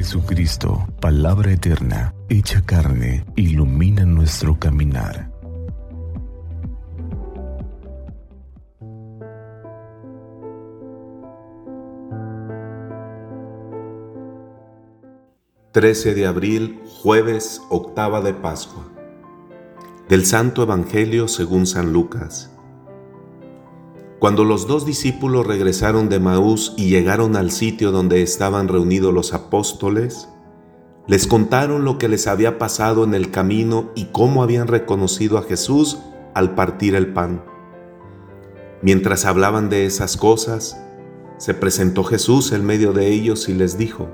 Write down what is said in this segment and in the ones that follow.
Jesucristo, palabra eterna, hecha carne, ilumina nuestro caminar. Trece de abril, jueves, octava de Pascua. Del Santo Evangelio según San Lucas. Cuando los dos discípulos regresaron de Maús y llegaron al sitio donde estaban reunidos los apóstoles, les contaron lo que les había pasado en el camino y cómo habían reconocido a Jesús al partir el pan. Mientras hablaban de esas cosas, se presentó Jesús en medio de ellos y les dijo,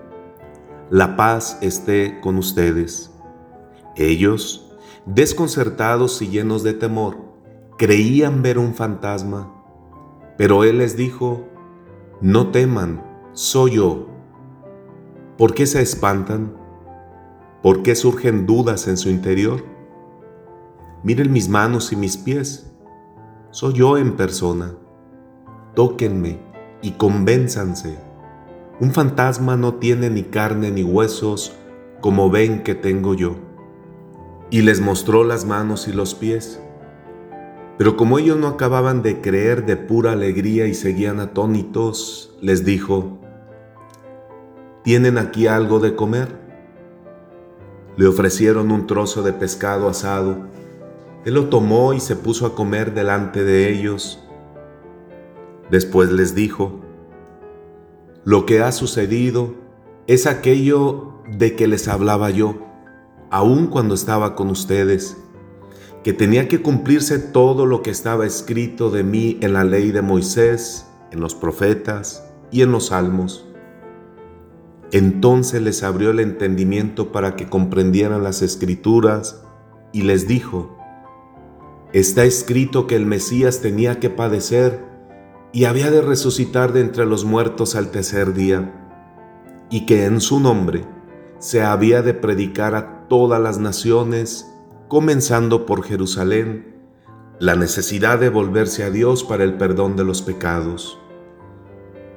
La paz esté con ustedes. Ellos, desconcertados y llenos de temor, creían ver un fantasma pero él les dijo, no teman, soy yo. ¿Por qué se espantan? ¿Por qué surgen dudas en su interior? Miren mis manos y mis pies. Soy yo en persona. Tóquenme y convénzanse. Un fantasma no tiene ni carne ni huesos como ven que tengo yo. Y les mostró las manos y los pies. Pero como ellos no acababan de creer de pura alegría y seguían atónitos, les dijo, ¿tienen aquí algo de comer? Le ofrecieron un trozo de pescado asado. Él lo tomó y se puso a comer delante de ellos. Después les dijo, lo que ha sucedido es aquello de que les hablaba yo, aun cuando estaba con ustedes que tenía que cumplirse todo lo que estaba escrito de mí en la ley de Moisés, en los profetas y en los salmos. Entonces les abrió el entendimiento para que comprendieran las escrituras y les dijo, está escrito que el Mesías tenía que padecer y había de resucitar de entre los muertos al tercer día, y que en su nombre se había de predicar a todas las naciones comenzando por Jerusalén, la necesidad de volverse a Dios para el perdón de los pecados.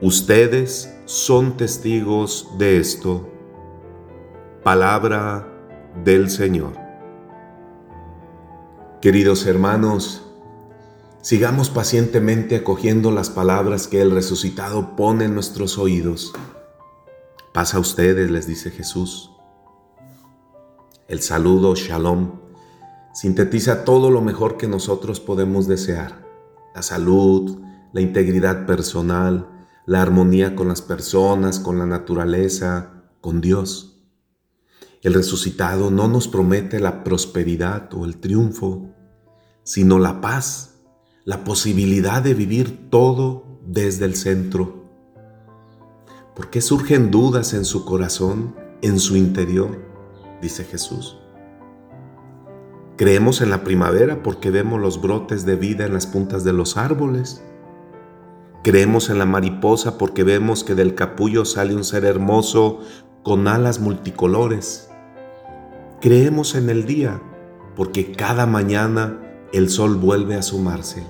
Ustedes son testigos de esto. Palabra del Señor. Queridos hermanos, sigamos pacientemente acogiendo las palabras que el resucitado pone en nuestros oídos. Pasa a ustedes, les dice Jesús. El saludo, shalom, sintetiza todo lo mejor que nosotros podemos desear. La salud, la integridad personal, la armonía con las personas, con la naturaleza, con Dios. El resucitado no nos promete la prosperidad o el triunfo, sino la paz, la posibilidad de vivir todo desde el centro. ¿Por qué surgen dudas en su corazón, en su interior? Dice Jesús. Creemos en la primavera porque vemos los brotes de vida en las puntas de los árboles. Creemos en la mariposa porque vemos que del capullo sale un ser hermoso con alas multicolores. Creemos en el día porque cada mañana el sol vuelve a sumarse.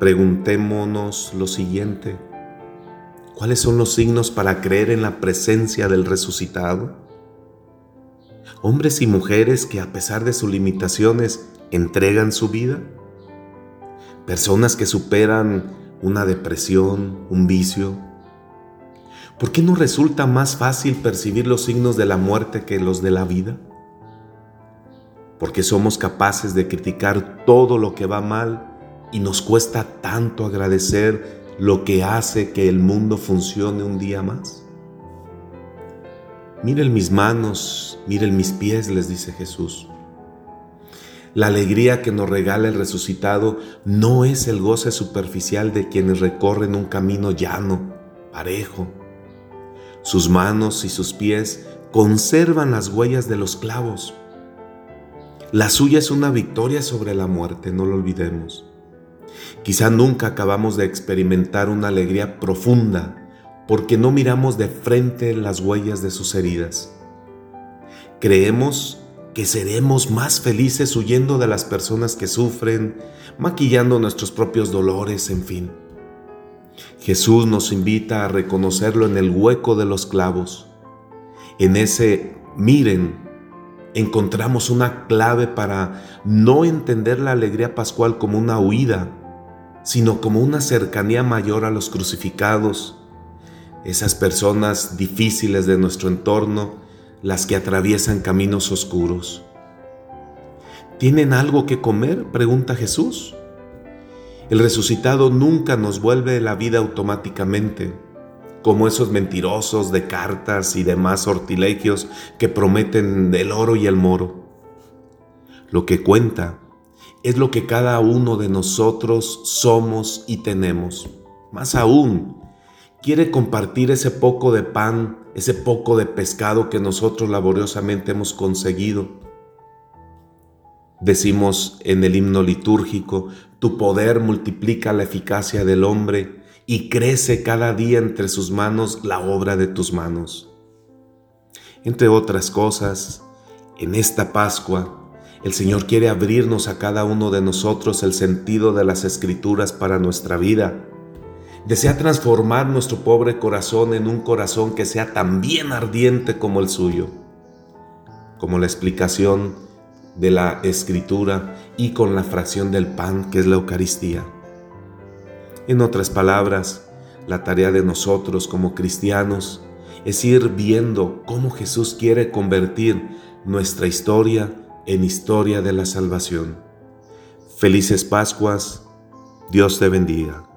Preguntémonos lo siguiente. ¿Cuáles son los signos para creer en la presencia del resucitado? Hombres y mujeres que a pesar de sus limitaciones entregan su vida, personas que superan una depresión, un vicio. ¿Por qué no resulta más fácil percibir los signos de la muerte que los de la vida? Porque somos capaces de criticar todo lo que va mal y nos cuesta tanto agradecer lo que hace que el mundo funcione un día más. Miren mis manos, miren mis pies, les dice Jesús. La alegría que nos regala el resucitado no es el goce superficial de quienes recorren un camino llano, parejo. Sus manos y sus pies conservan las huellas de los clavos. La suya es una victoria sobre la muerte, no lo olvidemos. Quizá nunca acabamos de experimentar una alegría profunda porque no miramos de frente las huellas de sus heridas. Creemos que seremos más felices huyendo de las personas que sufren, maquillando nuestros propios dolores, en fin. Jesús nos invita a reconocerlo en el hueco de los clavos, En ese miren encontramos una clave para no entender la alegría pascual como una huida, sino como una cercanía mayor a los crucificados, esas personas difíciles de nuestro entorno, las que atraviesan caminos oscuros. ¿Tienen algo que comer? pregunta Jesús. El resucitado nunca nos vuelve la vida automáticamente, como esos mentirosos de cartas y demás sortilegios que prometen el oro y el moro. Lo que cuenta es lo que cada uno de nosotros somos y tenemos. Más aún, quiere compartir ese poco de pan, ese poco de pescado que nosotros laboriosamente hemos conseguido Decimos en el himno litúrgico, tu poder multiplica la eficacia del hombre y crece cada día entre sus manos la obra de tus manos. Entre otras cosas, en esta Pascua, el Señor quiere abrirnos a cada uno de nosotros el sentido de las escrituras para nuestra vida. Desea transformar nuestro pobre corazón en un corazón que sea tan bien ardiente como el suyo. Como la explicación de la escritura y con la fracción del pan que es la Eucaristía. En otras palabras, la tarea de nosotros como cristianos es ir viendo cómo Jesús quiere convertir nuestra historia en historia de la salvación. Felices Pascuas, Dios te bendiga.